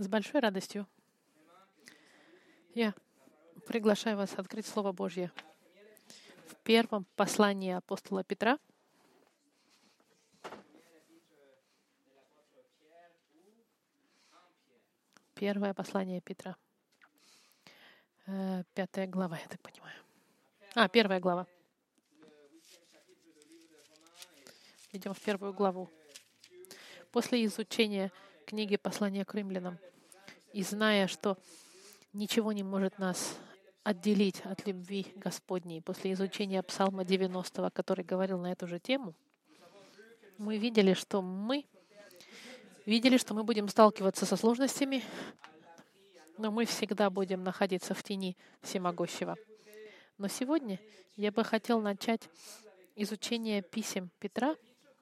С большой радостью я приглашаю вас открыть Слово Божье в первом послании апостола Петра, Первое послание Петра. Э, пятая глава, я так понимаю. А, первая глава. Идем в первую главу. После изучения книги послания к римлянам и зная, что ничего не может нас отделить от любви Господней, после изучения Псалма 90, который говорил на эту же тему, мы видели, что мы видели, что мы будем сталкиваться со сложностями, но мы всегда будем находиться в тени Всемогущего. Но сегодня я бы хотел начать изучение писем Петра,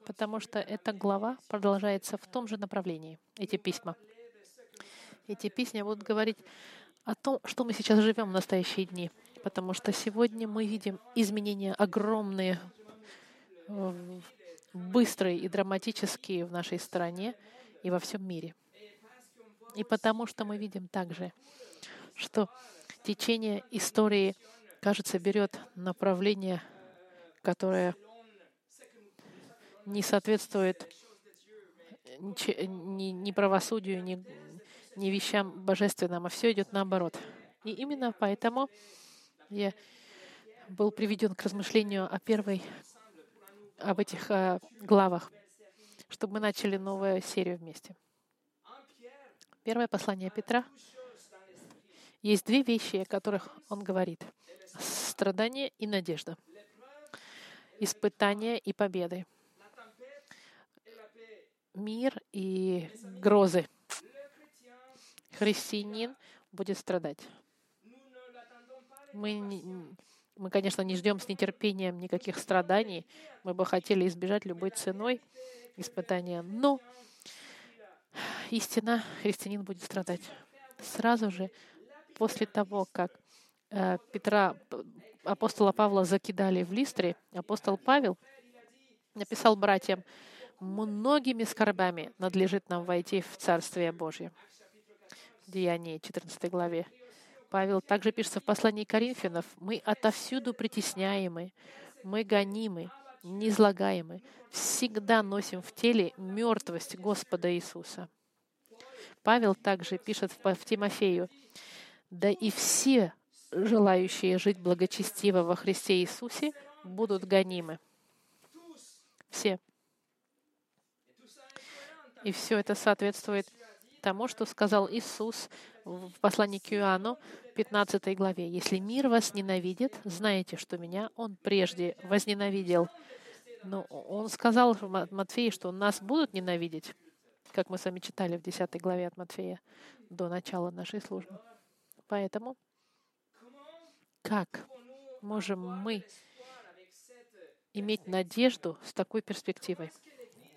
потому что эта глава продолжается в том же направлении, эти письма. Эти письма будут говорить о том, что мы сейчас живем в настоящие дни, потому что сегодня мы видим изменения огромные, э, быстрые и драматические в нашей стране и во всем мире. И потому что мы видим также, что течение истории, кажется, берет направление, которое не соответствует ни, ни правосудию, ни, ни вещам божественным, а все идет наоборот. И именно поэтому я был приведен к размышлению о первой, об этих э, главах, чтобы мы начали новую серию вместе. Первое послание Петра. Есть две вещи, о которых он говорит. Страдание и надежда. Испытания и победы. Мир и грозы. Христианин будет страдать. Мы, мы, конечно, не ждем с нетерпением никаких страданий. Мы бы хотели избежать любой ценой испытания. Но истина, христианин будет страдать. Сразу же после того, как э, Петра, апостола Павла закидали в Листре, апостол Павел написал братьям, многими скорбями надлежит нам войти в Царствие Божье. Деяние 14 главе. Павел также пишется в послании Коринфянов, мы отовсюду притесняемы, мы гонимы, неизлагаемы, всегда носим в теле мертвость Господа Иисуса. Павел также пишет в Тимофею, «Да и все желающие жить благочестиво во Христе Иисусе будут гонимы». Все. И все это соответствует тому, что сказал Иисус в послании к Иоанну, 15 главе. «Если мир вас ненавидит, знаете, что меня Он прежде возненавидел». Но Он сказал Матфею, что нас будут ненавидеть как мы с вами читали в 10 главе от Матфея, до начала нашей службы. Поэтому как можем мы иметь надежду с такой перспективой?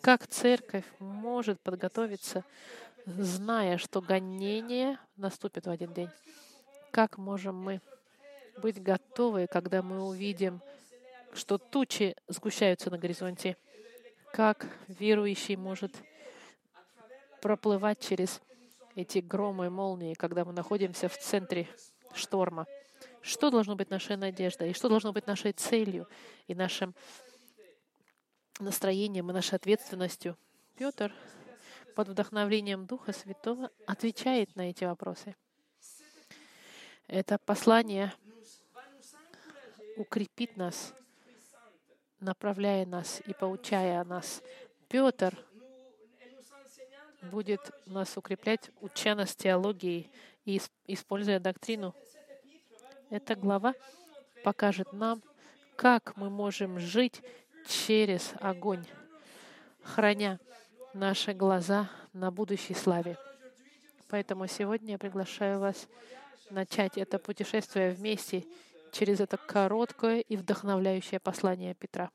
Как церковь может подготовиться, зная, что гонение наступит в один день? Как можем мы быть готовы, когда мы увидим, что тучи сгущаются на горизонте? Как верующий может проплывать через эти громы и молнии, когда мы находимся в центре шторма. Что должно быть нашей надеждой, и что должно быть нашей целью, и нашим настроением, и нашей ответственностью. Петр под вдохновением Духа Святого отвечает на эти вопросы. Это послание укрепит нас, направляя нас и поучая нас. Петр будет нас укреплять, уча нас теологии и используя доктрину. Эта глава покажет нам, как мы можем жить через огонь, храня наши глаза на будущей славе. Поэтому сегодня я приглашаю вас начать это путешествие вместе через это короткое и вдохновляющее послание Петра.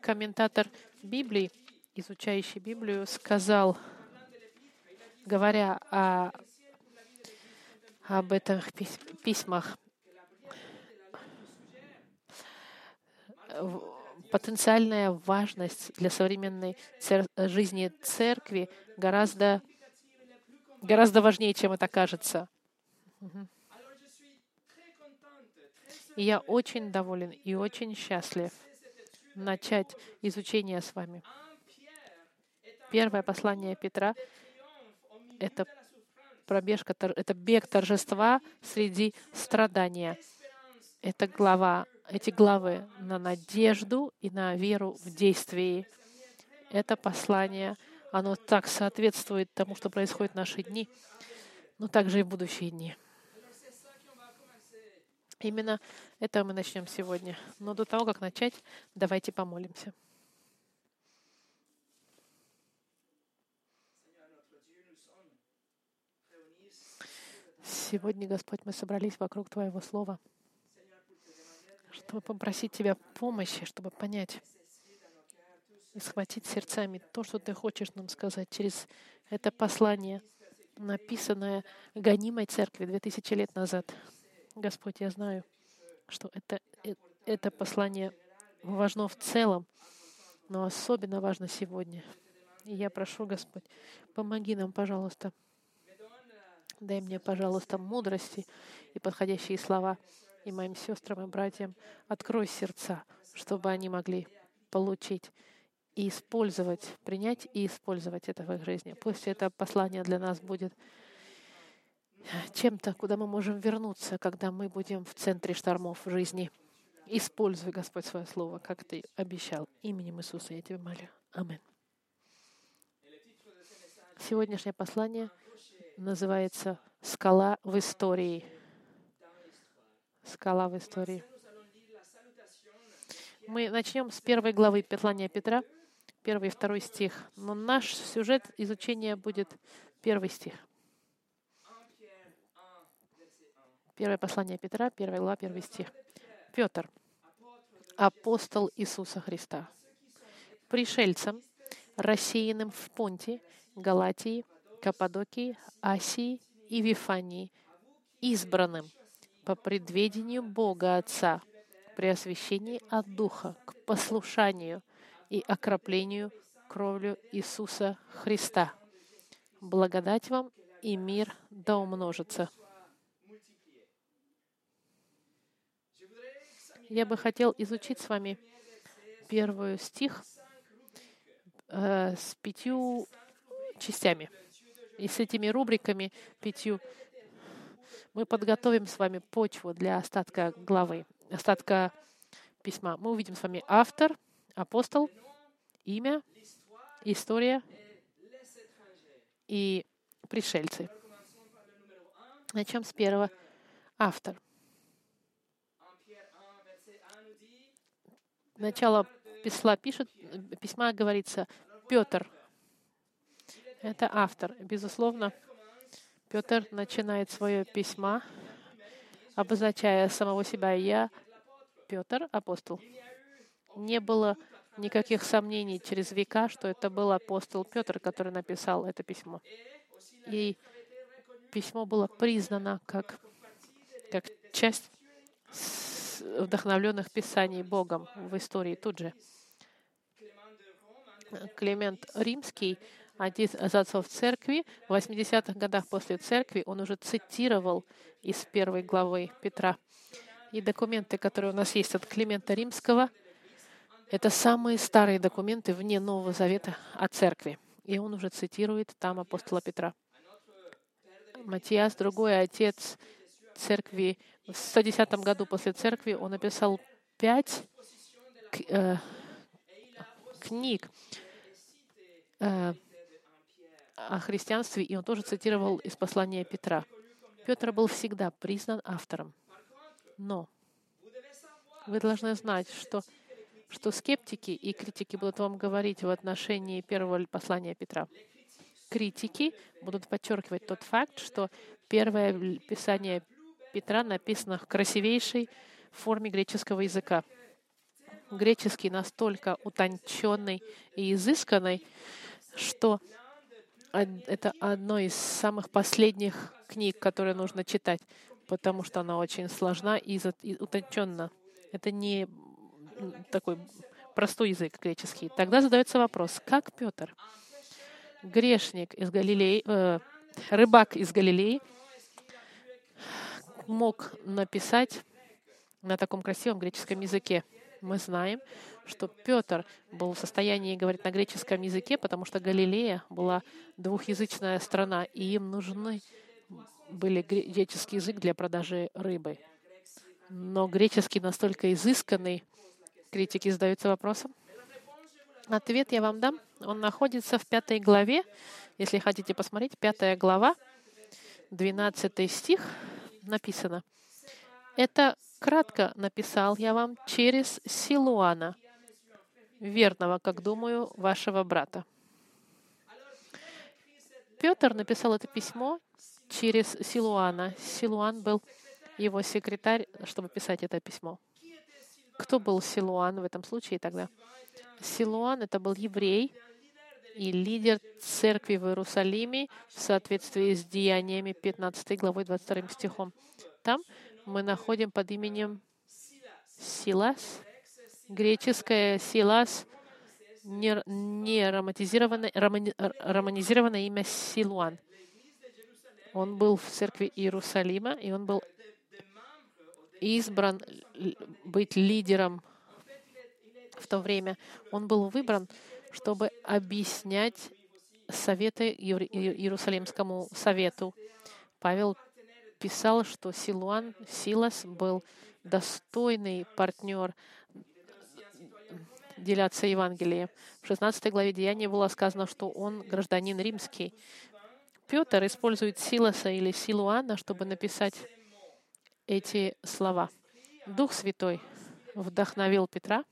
Комментатор Библии изучающий Библию, сказал, говоря о, об этих письмах, потенциальная важность для современной цер- жизни церкви гораздо, гораздо важнее, чем это кажется. И я очень доволен и очень счастлив начать изучение с вами. Первое послание Петра — это пробежка, это бег торжества среди страдания. Это глава, эти главы на надежду и на веру в действии. Это послание, оно так соответствует тому, что происходит в наши дни, но также и в будущие дни. Именно это мы начнем сегодня. Но до того, как начать, давайте помолимся. Сегодня, Господь, мы собрались вокруг Твоего Слова, чтобы попросить Тебя помощи, чтобы понять и схватить сердцами то, что Ты хочешь нам сказать через это послание, написанное гонимой церкви 2000 лет назад. Господь, я знаю, что это, э, это послание важно в целом, но особенно важно сегодня. И я прошу, Господь, помоги нам, пожалуйста. Дай мне, пожалуйста, мудрости и подходящие слова. И моим сестрам и братьям открой сердца, чтобы они могли получить и использовать, принять и использовать это в их жизни. Пусть это послание для нас будет чем-то, куда мы можем вернуться, когда мы будем в центре штормов жизни. Используй, Господь, свое слово, как Ты обещал. Именем Иисуса я Тебя молю. Аминь. Сегодняшнее послание называется «Скала в истории». Скала в истории. Мы начнем с первой главы послания Петра, первый и второй стих. Но наш сюжет изучения будет первый стих. Первое послание Петра, первая глава, первый стих. Петр, апостол Иисуса Христа, пришельцам, рассеянным в Понте, Галатии, Каппадокии, Асии и Вифании, избранным по предведению Бога Отца при освящении от Духа к послушанию и окроплению кровлю Иисуса Христа. Благодать вам и мир да умножится. Я бы хотел изучить с вами первый стих э, с пятью частями. И с этими рубриками пятью мы подготовим с вами почву для остатка главы, остатка письма. Мы увидим с вами автор, апостол, имя, история и пришельцы. Начнем с первого. Автор. начало письма пишет, письма говорится Петр. Это автор. Безусловно, Петр начинает свое письмо, обозначая самого себя «Я, Петр, апостол». Не было никаких сомнений через века, что это был апостол Петр, который написал это письмо. И письмо было признано как, как часть вдохновленных Писаний Богом в истории тут же. Климент Римский, один из отцов церкви, в 80-х годах после церкви он уже цитировал из первой главы Петра. И документы, которые у нас есть от Климента Римского, это самые старые документы вне Нового Завета о церкви. И он уже цитирует там апостола Петра. Матиас, другой отец церкви в 110 году после церкви он написал пять э, книг э, о христианстве, и он тоже цитировал из послания Петра. Петр был всегда признан автором. Но вы должны знать, что, что скептики и критики будут вам говорить в отношении первого послания Петра. Критики будут подчеркивать тот факт, что первое писание Петра написано в красивейшей форме греческого языка. Греческий настолько утонченный и изысканный, что это одно из самых последних книг, которые нужно читать, потому что она очень сложна и утонченна. Это не такой простой язык греческий. Тогда задается вопрос, как Петр, грешник из Галилеи, э, рыбак из Галилеи, мог написать на таком красивом греческом языке. Мы знаем, что Петр был в состоянии говорить на греческом языке, потому что Галилея была двухязычная страна, и им нужны были греческий язык для продажи рыбы. Но греческий настолько изысканный, критики задаются вопросом. Ответ я вам дам. Он находится в пятой главе. Если хотите посмотреть, пятая глава, 12 стих написано. Это кратко написал я вам через Силуана, верного, как думаю, вашего брата. Петр написал это письмо через Силуана. Силуан был его секретарь, чтобы писать это письмо. Кто был Силуан в этом случае тогда? Силуан — это был еврей и лидер церкви в Иерусалиме в соответствии с деяниями 15 главой 22 стихом. Там мы находим под именем Силас, греческое Силас, не, не романизированное, романизированное имя Силуан. Он был в церкви Иерусалима, и он был избран быть лидером в то время. Он был выбран, чтобы объяснять советы Иерусалимскому совету. Павел писал, что Силуан, Силас был достойный партнер деляться Евангелием. В 16 главе Деяния было сказано, что он гражданин римский. Петр использует Силаса или Силуана, чтобы написать эти слова. Дух Святой вдохновил Петра.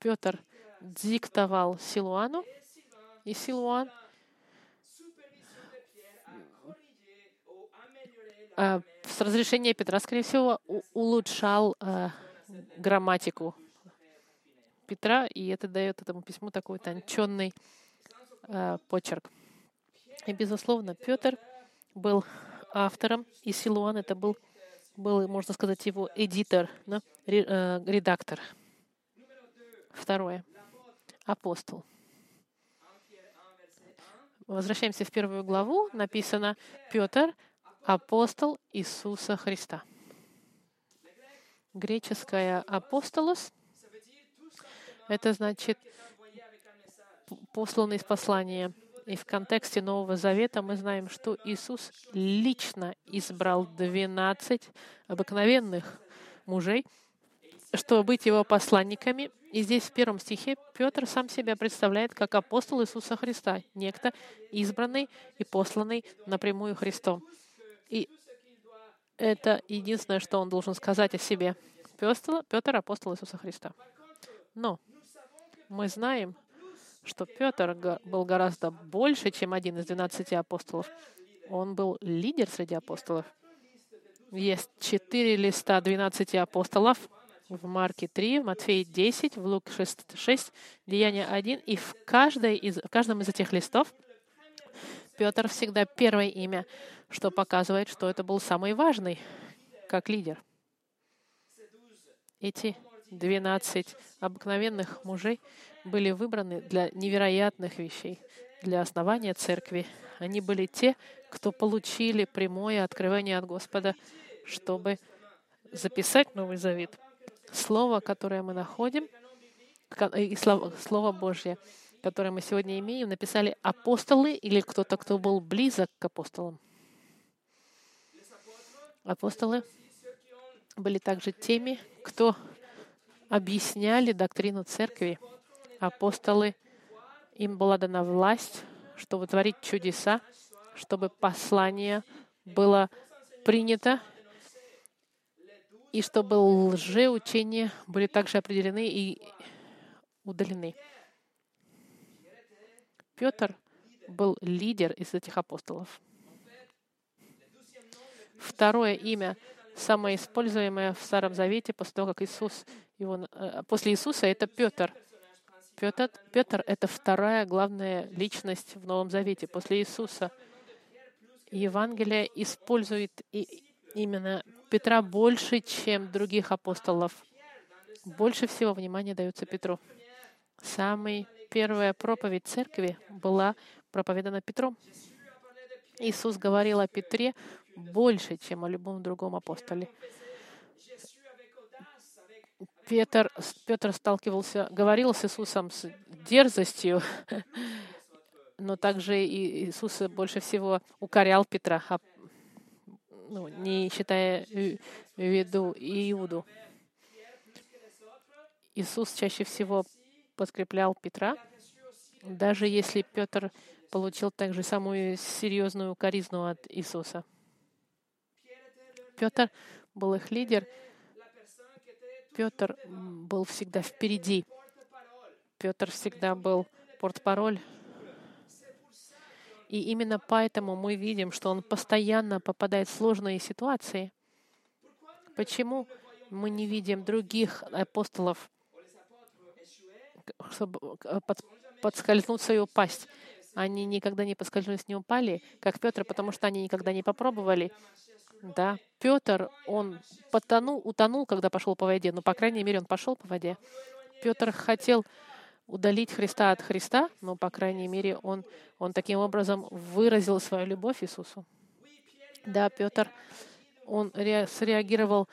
Петр диктовал Силуану, и Силуан с разрешения Петра, скорее всего, улучшал а, грамматику Петра, и это дает этому письму такой тонченный а, почерк. И, безусловно, Петр был автором, и Силуан это был был, можно сказать, его эдитор, да, э, редактор. Второе. Апостол. Возвращаемся в первую главу. Написано Петр, апостол Иисуса Христа. Греческое апостолос — это значит посланный из послания — и в контексте Нового Завета мы знаем, что Иисус лично избрал 12 обыкновенных мужей, чтобы быть его посланниками. И здесь в первом стихе Петр сам себя представляет как апостол Иисуса Христа, некто избранный и посланный напрямую Христом. Это единственное, что он должен сказать о себе. Петр, Петр апостол Иисуса Христа. Но мы знаем, что Петр был гораздо больше, чем один из двенадцати апостолов. Он был лидер среди апостолов. Есть четыре листа двенадцати апостолов в Марке 3, в Матфея 10, в Лук 6, 6 Деяние 1. И в, каждой из, в каждом из этих листов Петр всегда первое имя, что показывает, что это был самый важный как лидер. Эти 12 обыкновенных мужей были выбраны для невероятных вещей, для основания церкви. Они были те, кто получили прямое открывание от Господа, чтобы записать Новый Завет. Слово, которое мы находим, и Слово Божье, которое мы сегодня имеем, написали апостолы или кто-то, кто был близок к апостолам. Апостолы были также теми, кто объясняли доктрину церкви, апостолы, им была дана власть, чтобы творить чудеса, чтобы послание было принято, и чтобы лжеучения были также определены и удалены. Петр был лидер из этих апостолов. Второе имя, самое используемое в Старом Завете после того, как Иисус, его, э, после Иисуса, это Петр — Петр, Петр — это вторая главная личность в Новом Завете после Иисуса. Евангелие использует и именно Петра больше, чем других апостолов. Больше всего внимания дается Петру. Самая первая проповедь церкви была проповедана Петром. Иисус говорил о Петре больше, чем о любом другом апостоле. Петр, Петр сталкивался, говорил с Иисусом с дерзостью, но также и Иисус больше всего укорял Петра, а, ну, не считая в виду Иуду. Иисус чаще всего подкреплял Петра, даже если Петр получил также самую серьезную коризну от Иисуса. Петр был их лидер. Петр был всегда впереди. Петр всегда был портпароль. И именно поэтому мы видим, что он постоянно попадает в сложные ситуации. Почему мы не видим других апостолов, чтобы э, под, подскользнуться и упасть? Они никогда не поскользнулись, не упали, как Петр, потому что они никогда не попробовали. Да, Петр, он потонул, утонул, когда пошел по воде, но, по крайней мере, он пошел по воде. Петр хотел удалить Христа от Христа, но, по крайней мере, он, он таким образом выразил свою любовь Иисусу. Да, Петр, он среагировал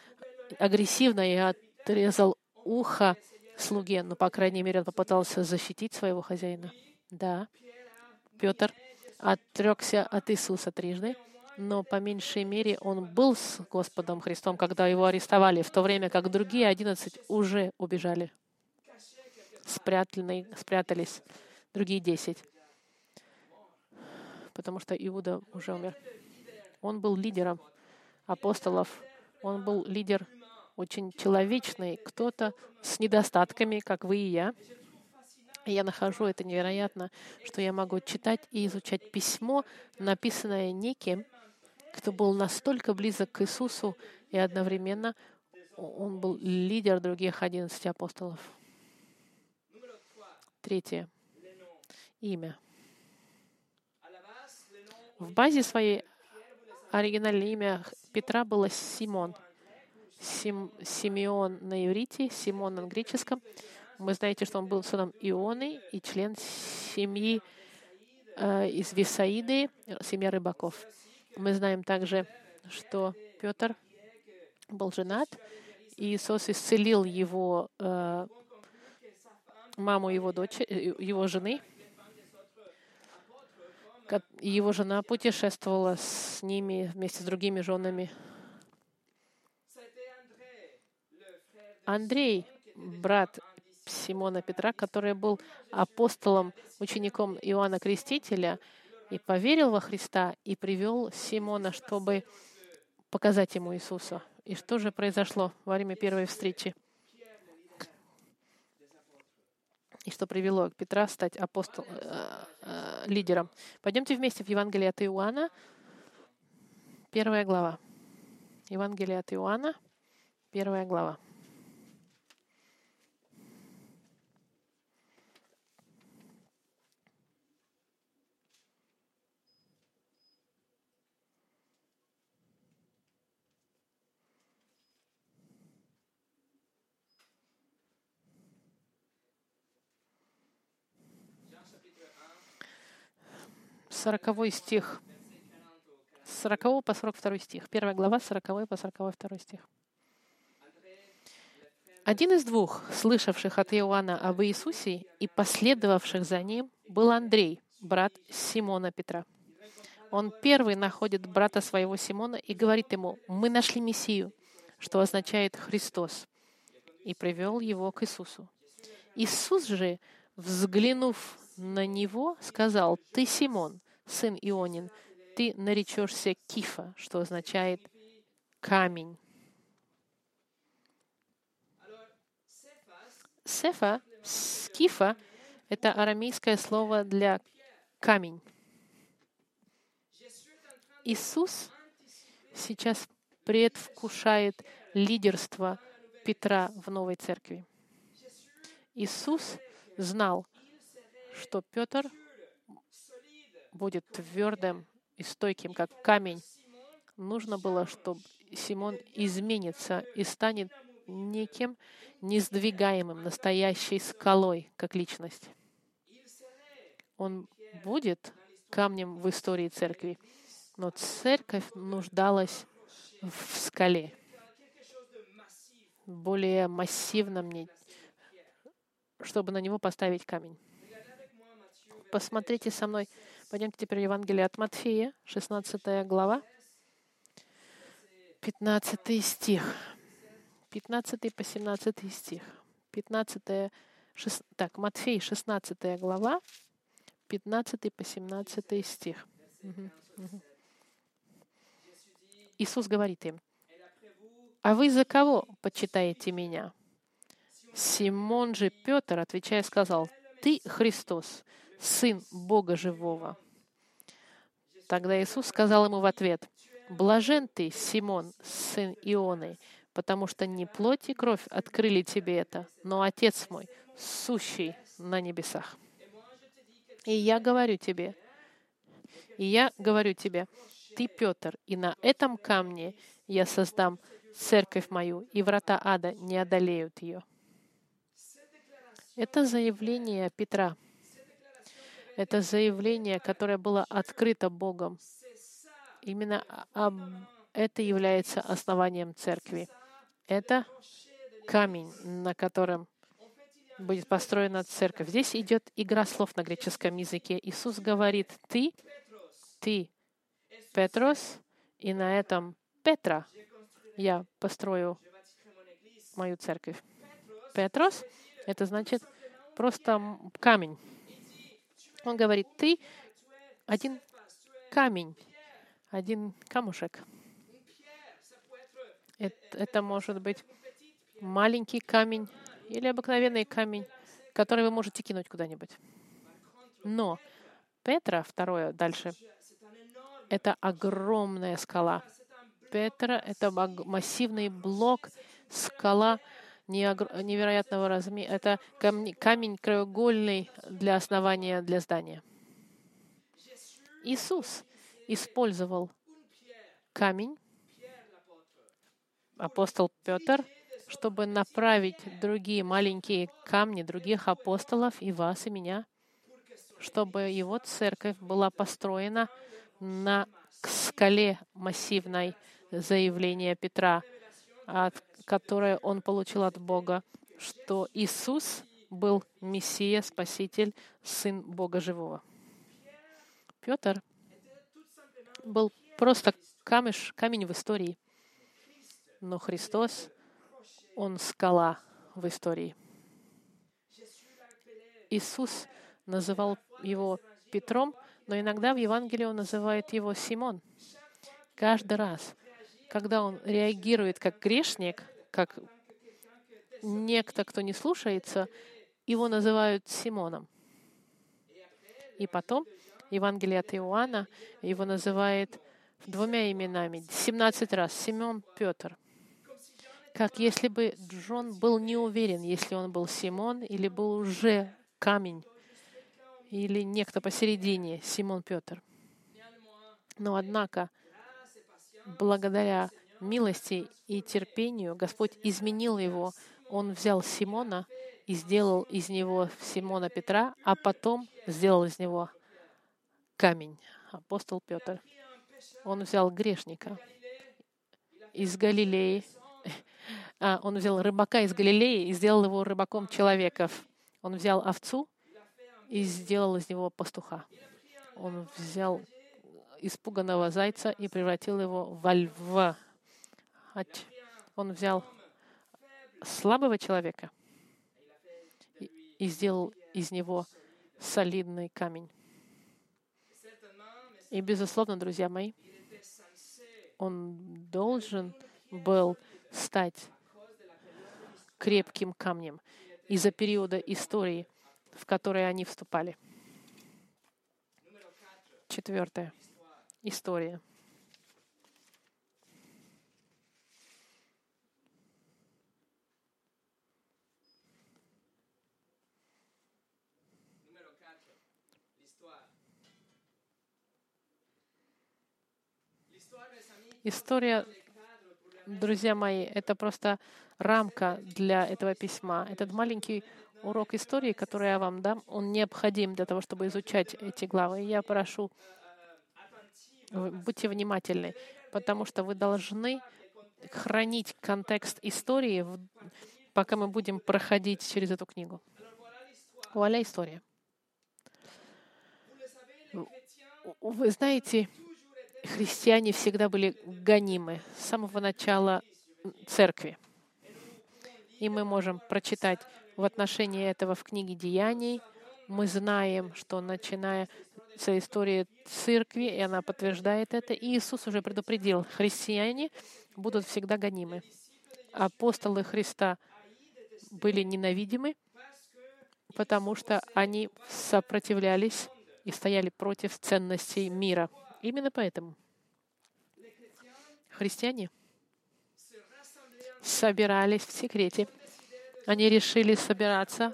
агрессивно и отрезал ухо слуге, но, по крайней мере, он попытался защитить своего хозяина. Да, Петр отрекся от Иисуса трижды, но по меньшей мере он был с Господом Христом, когда его арестовали, в то время как другие одиннадцать уже убежали, спрятаны, спрятались, другие десять, потому что Иуда уже умер. Он был лидером апостолов, он был лидер очень человечный, кто-то с недостатками, как вы и я. И я нахожу это невероятно, что я могу читать и изучать письмо, написанное неким, кто был настолько близок к Иисусу, и одновременно он был лидер других одиннадцати апостолов. Третье. Имя. В базе своей оригинальное имя Петра было Симон. Сим, Симеон на иврите, Симон на греческом. Вы знаете, что он был сыном Ионы и член семьи э, из Висаиды, семья рыбаков. Мы знаем также, что Петр был женат, и Иисус исцелил его э, маму его дочери, его жены. Его жена путешествовала с ними вместе с другими женами. Андрей, брат Симона Петра, который был апостолом, учеником Иоанна Крестителя, и поверил во Христа, и привел Симона, чтобы показать ему Иисуса. И что же произошло во время первой встречи? И что привело Петра стать апостол, э, э, лидером. Пойдемте вместе в Евангелие от Иоанна, первая глава. Евангелие от Иоанна, первая глава. Сороковой стих. С 40 по 42 стих. Первая глава, с 40 по 42 стих. Один из двух, слышавших от Иоанна об Иисусе и последовавших за ним, был Андрей, брат Симона Петра. Он первый находит брата своего Симона и говорит ему, «Мы нашли Мессию», что означает «Христос», и привел его к Иисусу. Иисус же, взглянув на него, сказал, «Ты Симон, сын Ионин, ты наречешься Кифа, что означает камень. Сефа, скифа — это арамейское слово для камень. Иисус сейчас предвкушает лидерство Петра в новой церкви. Иисус знал, что Петр будет твердым и стойким, как камень. Нужно было, чтобы Симон изменится и станет неким несдвигаемым, настоящей скалой, как личность. Он будет камнем в истории церкви, но церковь нуждалась в скале, более массивном, чтобы на него поставить камень. Посмотрите со мной, пойдемте теперь в Евангелие от Матфея, 16 глава, 15 стих. 15 по 17 стих. 15, 6, так, Матфей, 16 глава, 15 по 17 стих. Иисус говорит им, «А вы за кого почитаете меня?» Симон же Петр, отвечая, сказал, «Ты Христос, Сын Бога Живого». Тогда Иисус сказал ему в ответ, «Блажен ты, Симон, сын Ионы, потому что не плоть и кровь открыли тебе это, но Отец мой, сущий на небесах. И я говорю тебе, и я говорю тебе, ты Петр, и на этом камне я создам церковь мою, и врата ада не одолеют ее. Это заявление Петра. Это заявление, которое было открыто Богом. Именно это является основанием церкви. Это камень, на котором будет построена церковь. Здесь идет игра слов на греческом языке. Иисус говорит, ты, ты, Петрос, и на этом Петра я построю мою церковь. Петрос — это значит просто камень. Он говорит, ты один камень, один камушек. Это, это может быть маленький камень или обыкновенный камень, который вы можете кинуть куда-нибудь. Но Петра, второе, дальше, это огромная скала. Петра — это массивный блок, скала невероятного размера. Это камень, краеугольный для основания для здания. Иисус использовал камень, апостол Петр, чтобы направить другие маленькие камни других апостолов и вас, и меня, чтобы его церковь была построена на скале массивной заявления Петра, от которое он получил от Бога, что Иисус был Мессия, Спаситель, Сын Бога Живого. Петр был просто камеш, камень в истории. Но Христос, Он скала в истории. Иисус называл его Петром, но иногда в Евангелии он называет его Симон. Каждый раз, когда он реагирует как грешник, как некто, кто не слушается, его называют Симоном. И потом Евангелие от Иоанна его называет двумя именами, 17 раз, Симон Петр как если бы Джон был не уверен, если он был Симон или был уже камень, или некто посередине, Симон Петр. Но однако, благодаря милости и терпению, Господь изменил его. Он взял Симона и сделал из него Симона Петра, а потом сделал из него камень, апостол Петр. Он взял грешника из Галилеи, а, он взял рыбака из Галилеи и сделал его рыбаком человеков. Он взял овцу и сделал из него пастуха. Он взял испуганного зайца и превратил его во льва. Он взял слабого человека и сделал из него солидный камень. И, безусловно, друзья мои, он должен был стать крепким камнем из-за периода истории, в который они вступали. Четвертое. История. История, друзья мои, это просто рамка для этого письма. Этот маленький урок истории, который я вам дам, он необходим для того, чтобы изучать эти главы. И я прошу, будьте внимательны, потому что вы должны хранить контекст истории, пока мы будем проходить через эту книгу. Вуаля история. Вы знаете, христиане всегда были гонимы с самого начала церкви. И мы можем прочитать в отношении этого в книге Деяний. Мы знаем, что начиная с истории церкви, и она подтверждает это, Иисус уже предупредил, христиане будут всегда гонимы. Апостолы Христа были ненавидимы, потому что они сопротивлялись и стояли против ценностей мира. Именно поэтому христиане собирались в секрете. Они решили собираться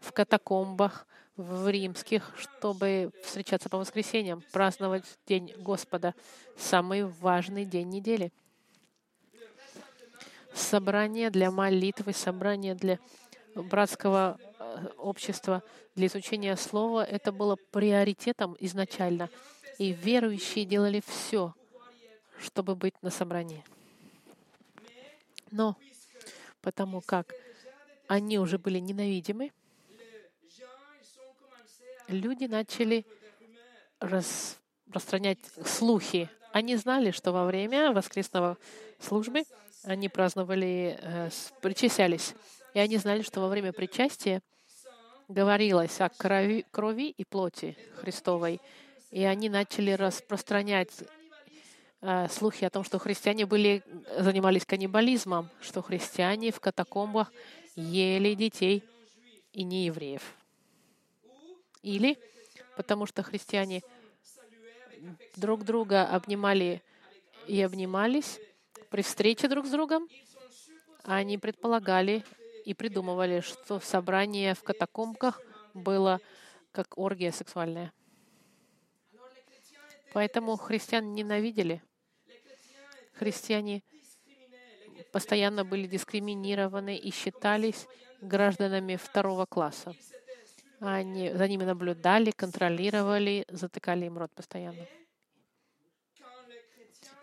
в катакомбах, в римских, чтобы встречаться по воскресеньям, праздновать День Господа, самый важный день недели. Собрание для молитвы, собрание для братского э, общества, для изучения слова, это было приоритетом изначально. И верующие делали все, чтобы быть на собрании. Но потому как они уже были ненавидимы, люди начали распространять слухи. Они знали, что во время воскресного службы они праздновали, э, причащались. И они знали, что во время причастия говорилось о крови, крови и плоти Христовой. И они начали распространять э, слухи о том, что христиане были, занимались каннибализмом, что христиане в катакомбах ели детей и не евреев. Или потому что христиане друг друга обнимали и обнимались при встрече друг с другом, они предполагали и придумывали, что собрание в катакомбах было как оргия сексуальная. Поэтому христиан ненавидели. Христиане постоянно были дискриминированы и считались гражданами второго класса. Они за ними наблюдали, контролировали, затыкали им рот постоянно.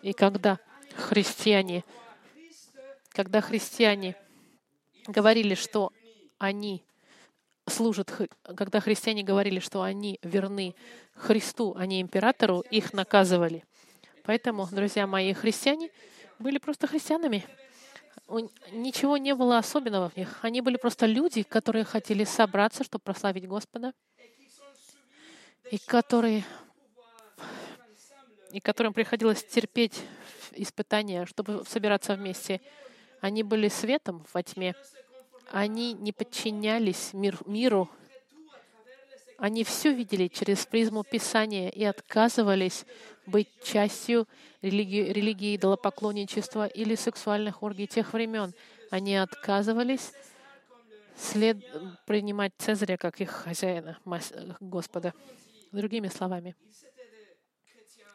И когда христиане, когда христиане говорили, что они служат, когда христиане говорили, что они верны Христу, а не императору, их наказывали. Поэтому, друзья мои, христиане были просто христианами. Ничего не было особенного в них. Они были просто люди, которые хотели собраться, чтобы прославить Господа, и которые и которым приходилось терпеть испытания, чтобы собираться вместе. Они были светом во тьме. Они не подчинялись мир, миру. Они все видели через призму Писания и отказывались быть частью религии, религии идолопоклонничества или сексуальных оргий тех времен. Они отказывались след, принимать Цезаря как их хозяина, Господа. Другими словами,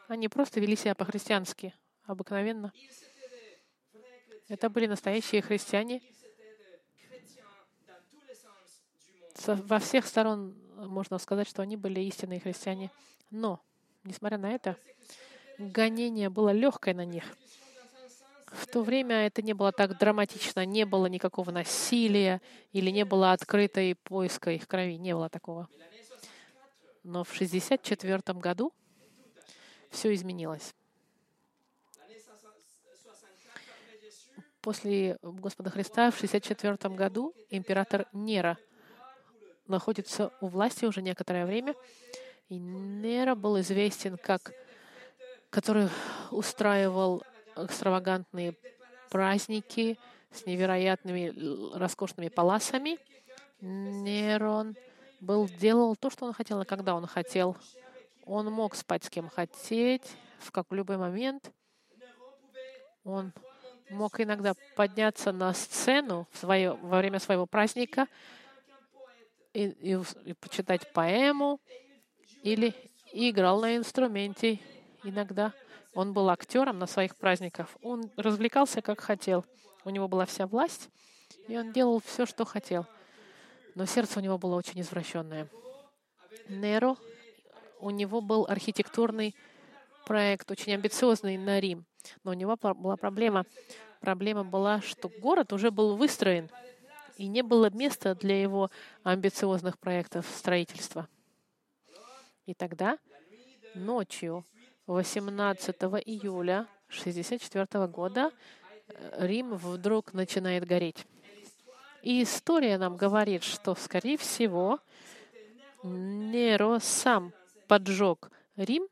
они просто вели себя по-христиански, обыкновенно. Это были настоящие христиане. Во всех сторон можно сказать, что они были истинные христиане. Но, несмотря на это, гонение было легкое на них. В то время это не было так драматично, не было никакого насилия или не было открытой поиска их крови, не было такого. Но в 1964 году все изменилось. После Господа Христа в 1964 году император Нера находится у власти уже некоторое время. И Нера был известен как который устраивал экстравагантные праздники с невероятными роскошными паласами. Нерон был, делал то, что он хотел, и когда он хотел. Он мог спать с кем хотеть, в как любой момент. Он мог иногда подняться на сцену в свое, во время своего праздника и, и, и почитать поэму или играл на инструменте иногда. Он был актером на своих праздниках. Он развлекался как хотел. У него была вся власть, и он делал все, что хотел. Но сердце у него было очень извращенное. Неро, у него был архитектурный проект, очень амбициозный на Рим. Но у него была проблема. Проблема была, что город уже был выстроен, и не было места для его амбициозных проектов строительства. И тогда, ночью 18 июля 1964 года, э, Рим вдруг начинает гореть. И история нам говорит, что, скорее всего, Неро сам поджег Рим.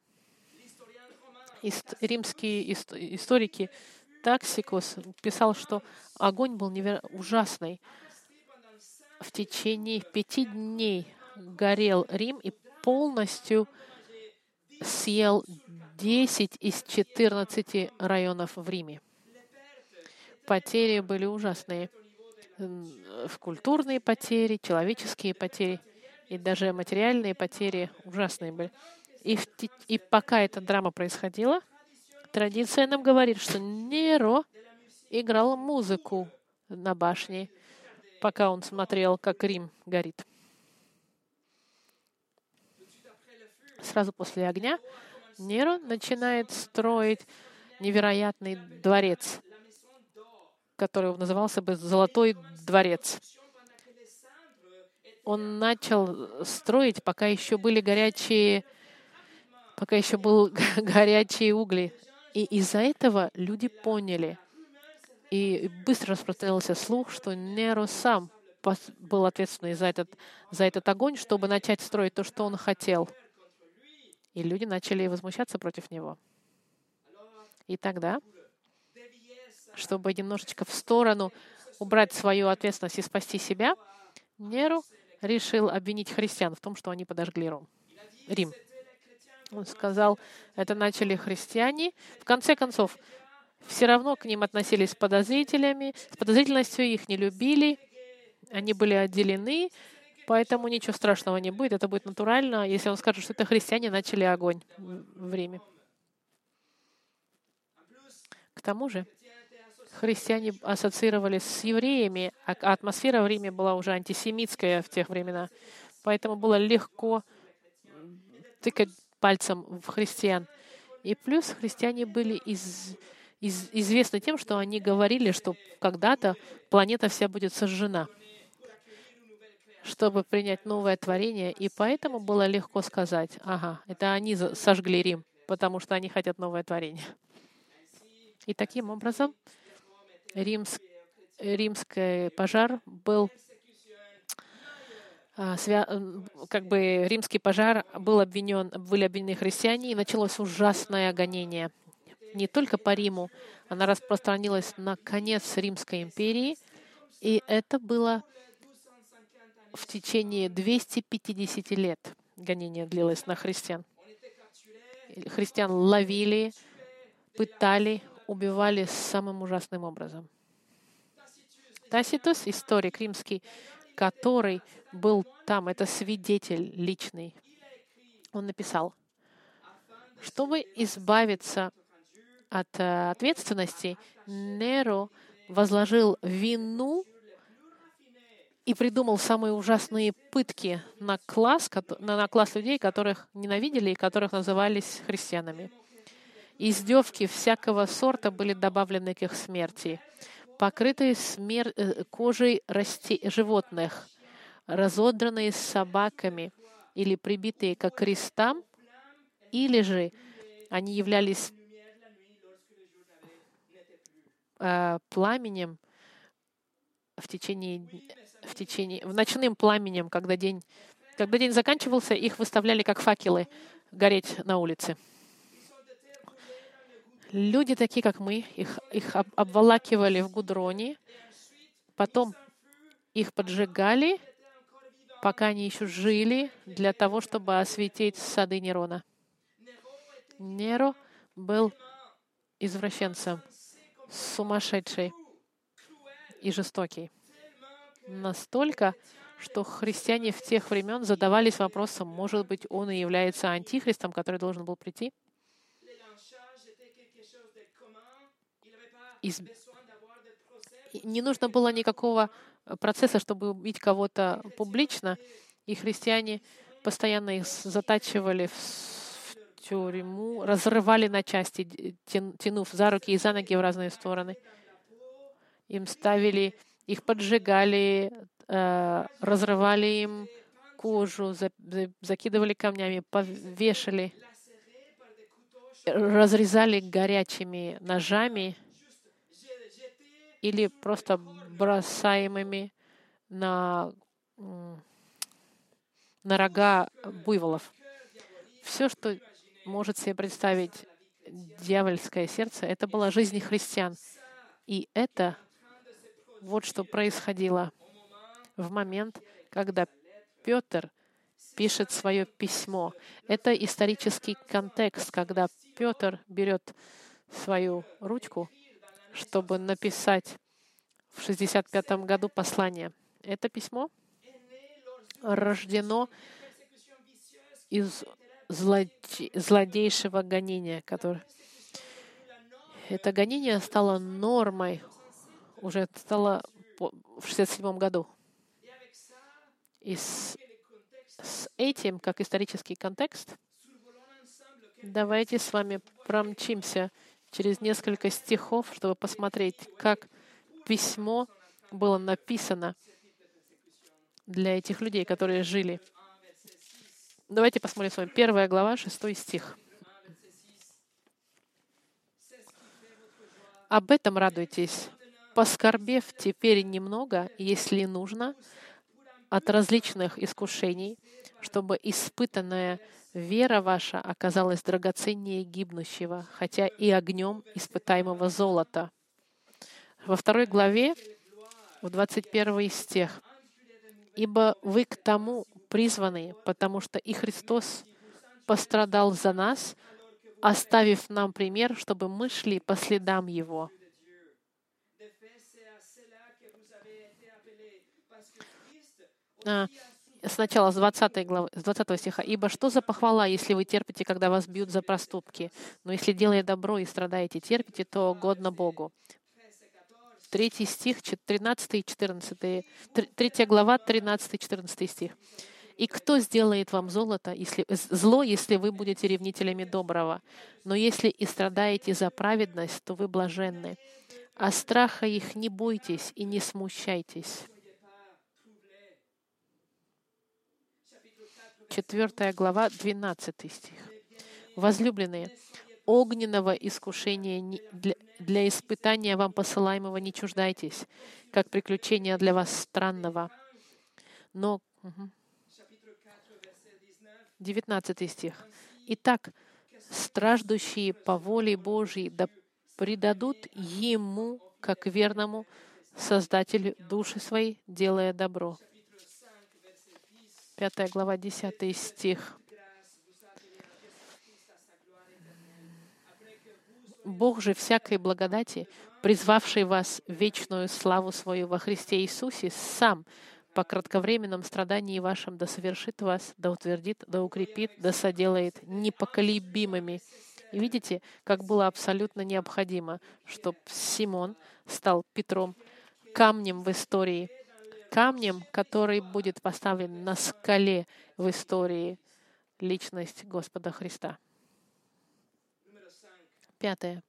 Римские историки Таксикус писал, что огонь был неверо... ужасный. В течение пяти дней горел Рим и полностью съел 10 из 14 районов в Риме. Потери были ужасные. Культурные потери, человеческие потери и даже материальные потери ужасные были. И, в, и пока эта драма происходила, традиция нам говорит, что Неро играл музыку на башне, пока он смотрел, как Рим горит. Сразу после огня Неро начинает строить невероятный дворец, который назывался бы «Золотой дворец». Он начал строить, пока еще были горячие, пока еще был горячие угли. И из-за этого люди поняли, и быстро распространился слух, что Неро сам был ответственный за этот, за этот огонь, чтобы начать строить то, что он хотел — и люди начали возмущаться против него. И тогда, чтобы немножечко в сторону убрать свою ответственность и спасти себя, Неру решил обвинить христиан в том, что они подожгли Рим. Рим. Он сказал, это начали христиане. В конце концов, все равно к ним относились с подозрителями, с подозрительностью их не любили, они были отделены, Поэтому ничего страшного не будет, это будет натурально, если он скажет, что это христиане начали огонь в Риме. К тому же, христиане ассоциировались с евреями, а атмосфера в Риме была уже антисемитская в тех времена. Поэтому было легко тыкать пальцем в христиан. И плюс христиане были из, из, известны тем, что они говорили, что когда-то планета вся будет сожжена чтобы принять новое творение, и поэтому было легко сказать, ага, это они сожгли Рим, потому что они хотят новое творение. И таким образом римс, римский пожар был а, как бы римский пожар был обвинен, были обвинены христиане, и началось ужасное гонение. Не только по Риму, она распространилась на конец Римской империи, и это было в течение 250 лет гонение длилось на христиан. Христиан ловили, пытали, убивали самым ужасным образом. Таситус, историк римский, который был там, это свидетель личный, он написал, чтобы избавиться от э, ответственности, Неро возложил вину и придумал самые ужасные пытки на класс, на класс людей, которых ненавидели и которых назывались христианами. Издевки всякого сорта были добавлены к их смерти. Покрытые смер... Э, кожей расти... животных, разодранные собаками или прибитые к крестам, или же они являлись э, пламенем в течение в течение, в ночным пламенем, когда день, когда день заканчивался, их выставляли как факелы гореть на улице. Люди такие, как мы, их, их обволакивали в гудроне, потом их поджигали, пока они еще жили, для того, чтобы осветить сады Нерона. Неро был извращенцем, сумасшедший и жестокий настолько, что христиане в тех времен задавались вопросом, может быть, он и является антихристом, который должен был прийти. Из... не нужно было никакого процесса, чтобы убить кого-то публично, и христиане постоянно их затачивали в тюрьму, разрывали на части, тянув за руки и за ноги в разные стороны. Им ставили, их поджигали, э, разрывали им кожу, закидывали камнями, повешали, разрезали горячими ножами или просто бросаемыми на, на рога буйволов. Все, что может себе представить дьявольское сердце, это была жизнь христиан. И это вот что происходило в момент, когда Петр пишет свое письмо. Это исторический контекст, когда Петр берет свою ручку, чтобы написать в 65 году послание. Это письмо рождено из злодейшего гонения, которое это гонение стало нормой, уже стало в 67 году. И с, с этим, как исторический контекст, давайте с вами промчимся через несколько стихов, чтобы посмотреть, как письмо было написано для этих людей, которые жили. Давайте посмотрим с вами. Первая глава, шестой стих. Об этом радуйтесь, поскорбев теперь немного, если нужно, от различных искушений, чтобы испытанная вера ваша оказалась драгоценнее гибнущего, хотя и огнем испытаемого золота. Во второй главе, в 21 стих, «Ибо вы к тому призваны, потому что и Христос пострадал за нас, оставив нам пример, чтобы мы шли по следам Его». А, сначала с 20, главы, с 20 стиха. «Ибо что за похвала, если вы терпите, когда вас бьют за проступки? Но если, делая добро и страдаете, терпите, то годно Богу». Третий стих, 13 и 14. Третья глава, 13 и 14 стих. «И кто сделает вам золото, если, зло, если вы будете ревнителями доброго? Но если и страдаете за праведность, то вы блаженны. А страха их не бойтесь и не смущайтесь». 4 глава, 12 стих. Возлюбленные, огненного искушения для, испытания вам посылаемого не чуждайтесь, как приключения для вас странного. Но 19 стих. Итак, страждущие по воле Божьей да предадут Ему, как верному Создателю души своей, делая добро. 5 глава, 10 стих. Бог же всякой благодати, призвавший вас в вечную славу свою во Христе Иисусе, сам по кратковременном страдании вашем да совершит вас, да утвердит, да укрепит, да соделает непоколебимыми. И видите, как было абсолютно необходимо, чтобы Симон стал Петром, камнем в истории — камнем, который будет поставлен на скале в истории личность Господа Христа. Пятое.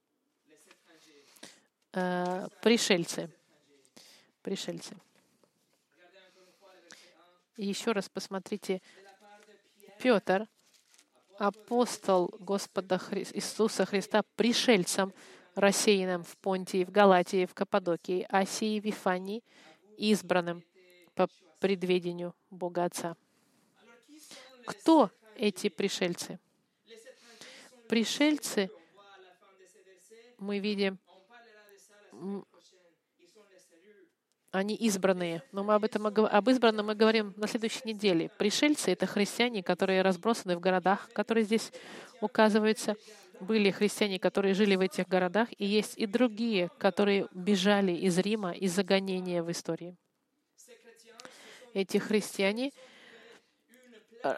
Э, пришельцы. Пришельцы. Еще раз посмотрите. Петр, апостол Господа Хри... Иисуса Христа, пришельцем, рассеянным в Понтии, в Галатии, в Каппадокии, Асии, Вифании, избранным — по предведению Бога Отца. Кто эти пришельцы? Пришельцы, мы видим, они избранные. Но мы об этом об избранном мы говорим на следующей неделе. Пришельцы — это христиане, которые разбросаны в городах, которые здесь указываются. Были христиане, которые жили в этих городах, и есть и другие, которые бежали из Рима из-за гонения в истории эти христиане э,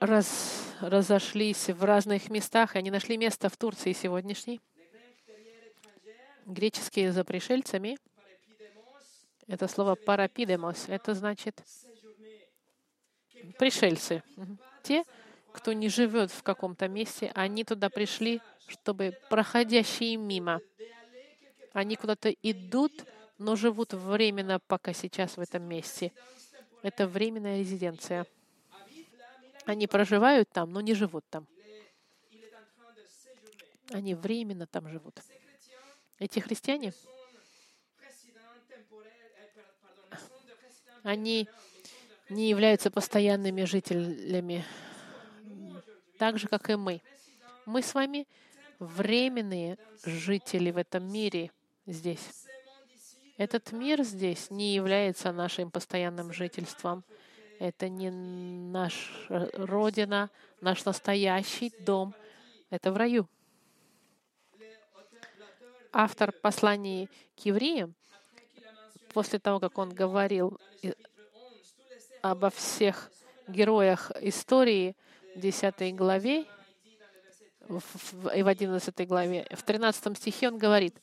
раз, разошлись в разных местах, и они нашли место в Турции сегодняшней. Греческие за пришельцами Это слово парапидемос. Это значит пришельцы. Те, кто не живет в каком-то месте, они туда пришли, чтобы проходящие мимо. Они куда-то идут, но живут временно, пока сейчас в этом месте. Это временная резиденция. Они проживают там, но не живут там. Они временно там живут. Эти христиане, они не являются постоянными жителями, так же, как и мы. Мы с вами временные жители в этом мире здесь. Этот мир здесь не является нашим постоянным жительством. Это не наша родина, наш настоящий дом. Это в раю. Автор посланий к евреям, после того, как он говорил обо всех героях истории в 10 главе и в 11 главе, в 13 стихе он говорит,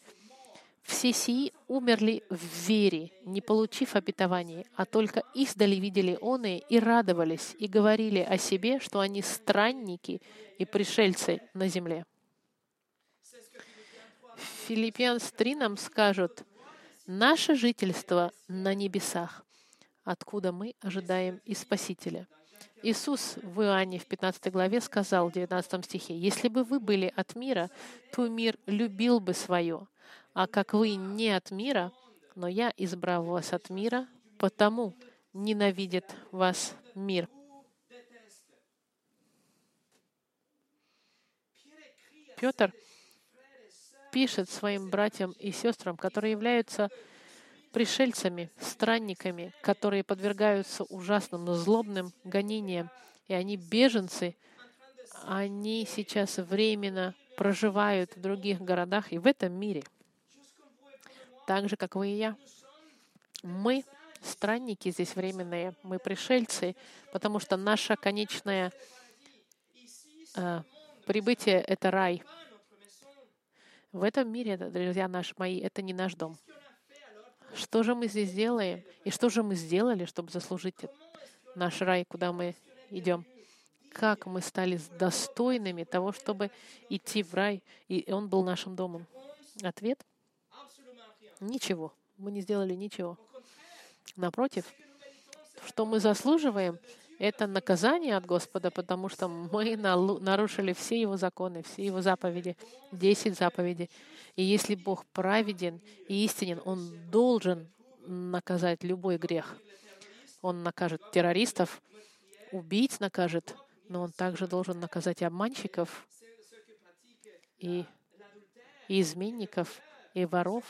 «Все сии умерли в вере, не получив обетований, а только издали видели оные и радовались, и говорили о себе, что они странники и пришельцы на земле». Филиппианс 3 нам скажут, «Наше жительство на небесах, откуда мы ожидаем и Спасителя». Иисус в Иоанне в 15 главе сказал в 19 стихе, «Если бы вы были от мира, то мир любил бы свое, а как вы не от мира, но я избрал вас от мира, потому ненавидит вас мир». Петр пишет своим братьям и сестрам, которые являются пришельцами, странниками, которые подвергаются ужасным, злобным гонениям, и они беженцы, они сейчас временно проживают в других городах и в этом мире. Так же, как вы и я. Мы странники здесь временные, мы пришельцы, потому что наше конечное э, прибытие — это рай — в этом мире, друзья наши мои, это не наш дом. Что же мы здесь делаем? И что же мы сделали, чтобы заслужить наш рай, куда мы идем? Как мы стали достойными того, чтобы идти в рай, и он был нашим домом? Ответ — ничего. Мы не сделали ничего. Напротив, что мы заслуживаем, это наказание от Господа, потому что мы нарушили все Его законы, все Его заповеди, десять заповедей. И если Бог праведен и истинен, Он должен наказать любой грех. Он накажет террористов, убийц накажет, но Он также должен наказать обманщиков, и, и изменников, и воров,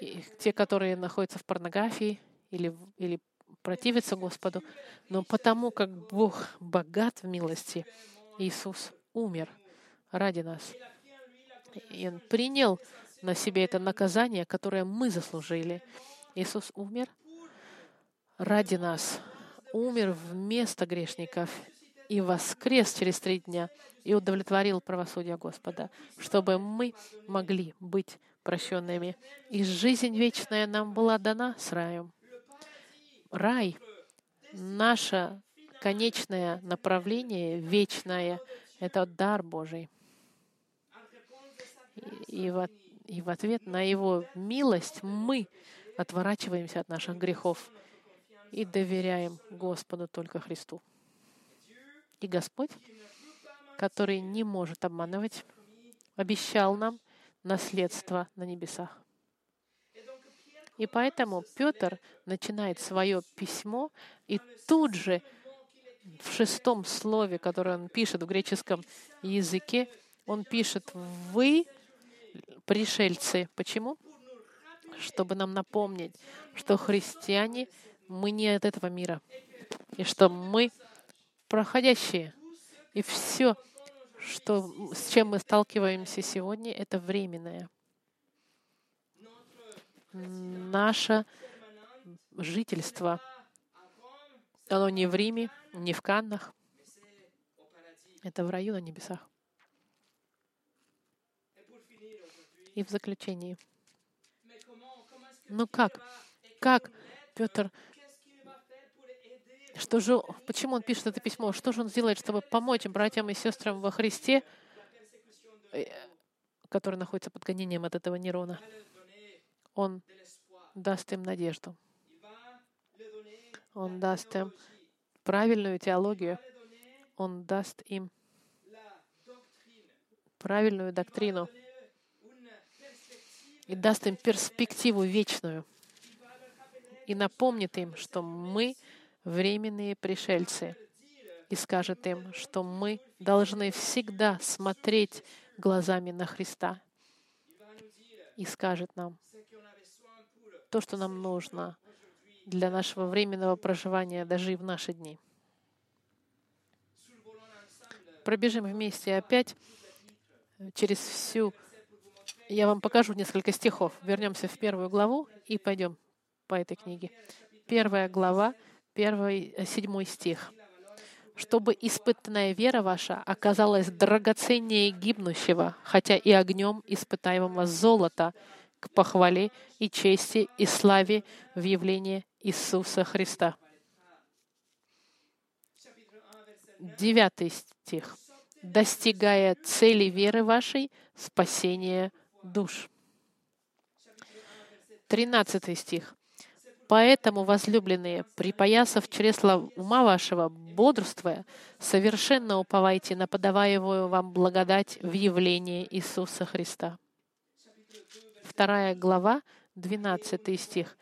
и те, которые находятся в порнографии или, или противиться Господу, но потому как Бог богат в милости, Иисус умер ради нас. И Он принял на себе это наказание, которое мы заслужили. Иисус умер ради нас, умер вместо грешников и воскрес через три дня и удовлетворил правосудие Господа, чтобы мы могли быть прощенными. И жизнь вечная нам была дана с раем рай, наше конечное направление, вечное, это дар Божий. И в, и в ответ на Его милость мы отворачиваемся от наших грехов и доверяем Господу только Христу. И Господь, который не может обманывать, обещал нам наследство на небесах. И поэтому Петр начинает свое письмо, и тут же в шестом слове, которое он пишет в греческом языке, он пишет «Вы пришельцы». Почему? Чтобы нам напомнить, что христиане, мы не от этого мира, и что мы проходящие. И все, что, с чем мы сталкиваемся сегодня, это временное наше жительство. Оно не в Риме, не в Каннах. Это в раю на небесах. И в заключении. Ну как? Как Петр что же, почему он пишет это письмо? Что же он сделает, чтобы помочь братьям и сестрам во Христе, э, которые находятся под гонением от этого Нерона? Он даст им надежду. Он даст им правильную теологию. Он даст им правильную доктрину и даст им перспективу вечную и напомнит им, что мы временные пришельцы, и скажет им, что мы должны всегда смотреть глазами на Христа, и скажет нам то, что нам нужно для нашего временного проживания даже и в наши дни. Пробежим вместе опять через всю... Я вам покажу несколько стихов. Вернемся в первую главу и пойдем по этой книге. Первая глава, первый, э, седьмой стих. «Чтобы испытанная вера ваша оказалась драгоценнее гибнущего, хотя и огнем испытаемого золота, к похвале и чести и славе в явлении Иисуса Христа». Девятый стих. «Достигая цели веры вашей, спасения душ». Тринадцатый стих. Поэтому, возлюбленные, припоясав чресла ума вашего, бодрствуя, совершенно уповайте на подаваемую вам благодать в явлении Иисуса Христа. Вторая глава, 12 стих.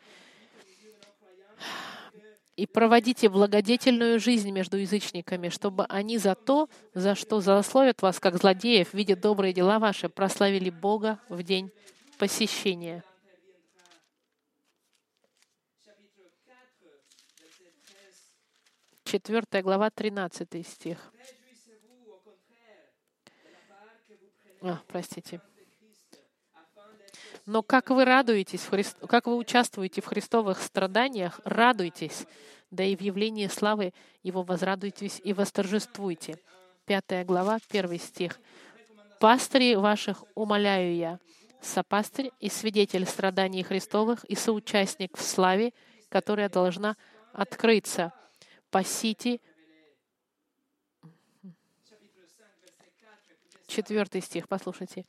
«И проводите благодетельную жизнь между язычниками, чтобы они за то, за что злословят вас, как злодеев, видя добрые дела ваши, прославили Бога в день посещения». Четвертая глава, 13 стих. А, простите. Но как вы радуетесь, Христ... как вы участвуете в христовых страданиях, радуйтесь, да и в явлении славы Его возрадуйтесь и восторжествуйте. Пятая глава, первый стих. «Пастыри ваших умоляю я, сопастырь и свидетель страданий Христовых и соучастник в славе, которая должна открыться, пасите. Четвертый стих, послушайте.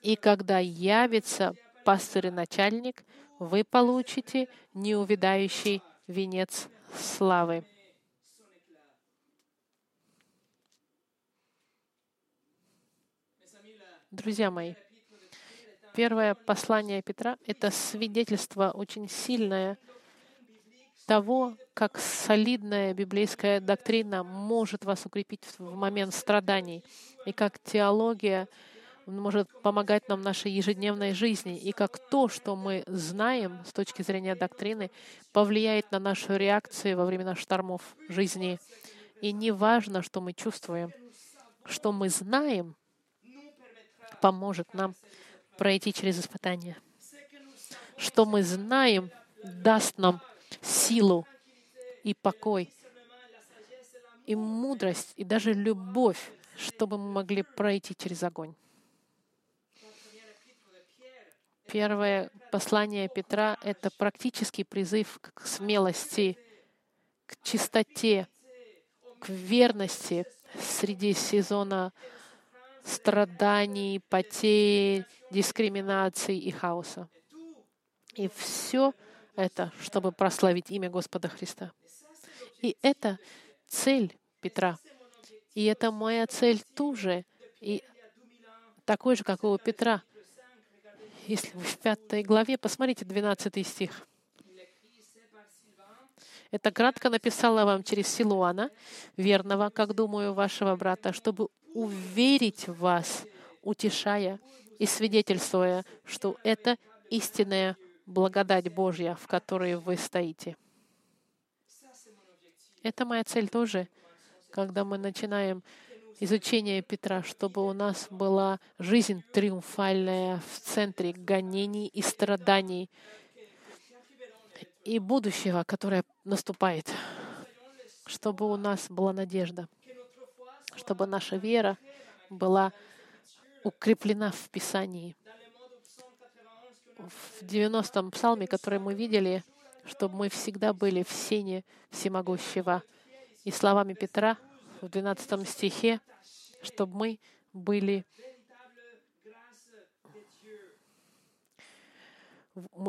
«И когда явится пастырь и начальник, вы получите неувидающий венец славы». Друзья мои, первое послание Петра — это свидетельство очень сильное того, как солидная библейская доктрина может вас укрепить в момент страданий, и как теология может помогать нам в нашей ежедневной жизни, и как то, что мы знаем с точки зрения доктрины, повлияет на нашу реакцию во времена штормов жизни. И не важно, что мы чувствуем, что мы знаем, поможет нам пройти через испытания. Что мы знаем, даст нам силу и покой, и мудрость, и даже любовь, чтобы мы могли пройти через огонь. Первое послание Петра — это практический призыв к смелости, к чистоте, к верности среди сезона страданий, потерь, дискриминации и хаоса. И все — это, чтобы прославить имя Господа Христа. И это цель Петра. И это моя цель тоже. И такой же, как и у Петра. Если вы в пятой главе, посмотрите 12 стих. Это кратко написала вам через Силуана, верного, как думаю, вашего брата, чтобы уверить вас, утешая и свидетельствуя, что это истинная благодать Божья, в которой вы стоите. Это моя цель тоже, когда мы начинаем изучение Петра, чтобы у нас была жизнь триумфальная в центре гонений и страданий и будущего, которое наступает, чтобы у нас была надежда, чтобы наша вера была укреплена в Писании — в 90-м псалме, который мы видели, чтобы мы всегда были в сене всемогущего. И словами Петра в 12 стихе, чтобы мы были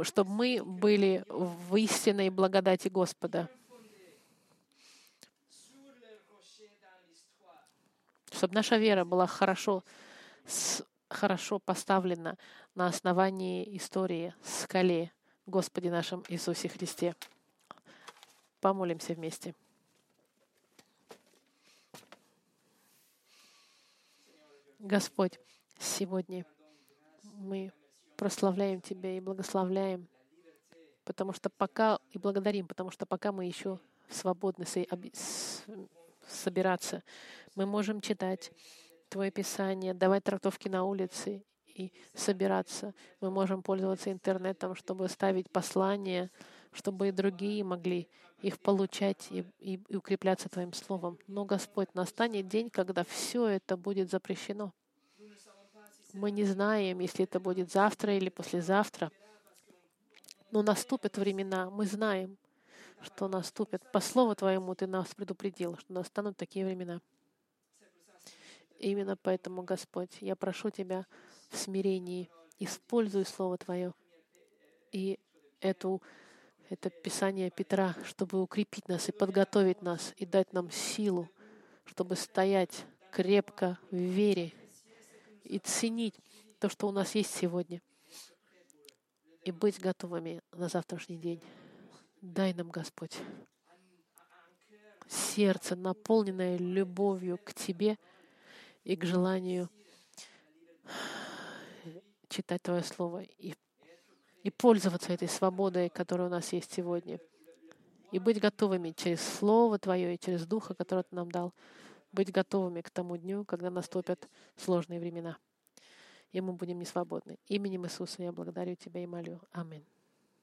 чтобы мы были в истинной благодати Господа. Чтобы наша вера была хорошо, хорошо поставлена на основании истории скале Господе нашем Иисусе Христе. Помолимся вместе. Господь, сегодня мы прославляем Тебя и благословляем, потому что пока и благодарим, потому что пока мы еще свободны собираться, мы можем читать Твое Писание, давать трактовки на улице и собираться. Мы можем пользоваться интернетом, чтобы ставить послания, чтобы и другие могли их получать и, и, и укрепляться Твоим Словом. Но, Господь, настанет день, когда все это будет запрещено. Мы не знаем, если это будет завтра или послезавтра. Но наступят времена, мы знаем, что наступят. По слову Твоему Ты нас предупредил, что настанут такие времена. Именно поэтому, Господь, я прошу Тебя в смирении, используй Слово Твое и эту, это Писание Петра, чтобы укрепить нас и подготовить нас, и дать нам силу, чтобы стоять крепко в вере и ценить то, что у нас есть сегодня, и быть готовыми на завтрашний день. Дай нам, Господь, сердце, наполненное любовью к Тебе и к желанию читать Твое Слово и, и пользоваться этой свободой, которая у нас есть сегодня. И быть готовыми через Слово Твое и через Духа, который Ты нам дал, быть готовыми к тому дню, когда наступят сложные времена. И мы будем несвободны. Именем Иисуса я благодарю Тебя и молю. Аминь.